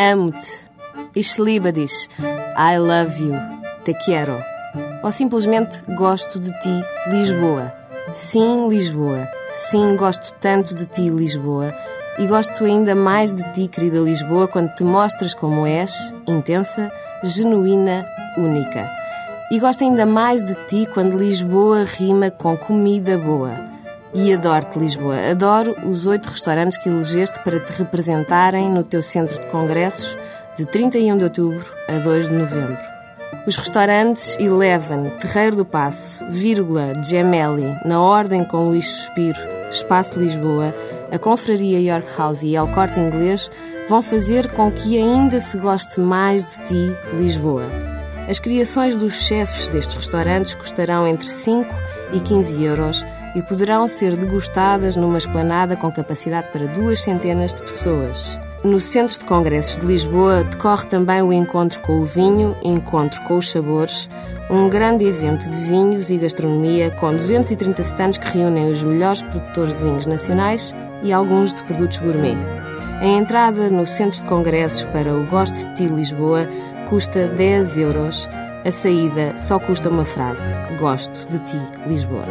amo-te. Ich liebe. I love you. Te quero. Ou simplesmente gosto de ti, Lisboa. Sim, Lisboa. Sim, gosto tanto de ti, Lisboa. E gosto ainda mais de ti, querida Lisboa, quando te mostras como és, intensa, genuína, única. E gosto ainda mais de ti quando Lisboa rima com comida boa. E adoro-te, Lisboa. Adoro os oito restaurantes que elegeste para te representarem no teu centro de congressos de 31 de outubro a 2 de novembro. Os restaurantes Eleven, Terreiro do Passo, Vírgula, Gemelli, Na Ordem com Luís Suspiro, Espaço Lisboa, a Confraria York House e El Corte Inglês vão fazer com que ainda se goste mais de ti, Lisboa. As criações dos chefes destes restaurantes custarão entre 5 e 15 euros e poderão ser degustadas numa esplanada com capacidade para duas centenas de pessoas. No Centro de Congressos de Lisboa decorre também o Encontro com o Vinho, Encontro com os Sabores, um grande evento de vinhos e gastronomia com 230 stands que reúnem os melhores produtores de vinhos nacionais e alguns de produtos gourmet. A entrada no Centro de Congressos para o Gosto de Ti Lisboa custa 10 euros. A saída só custa uma frase: Gosto de Ti Lisboa.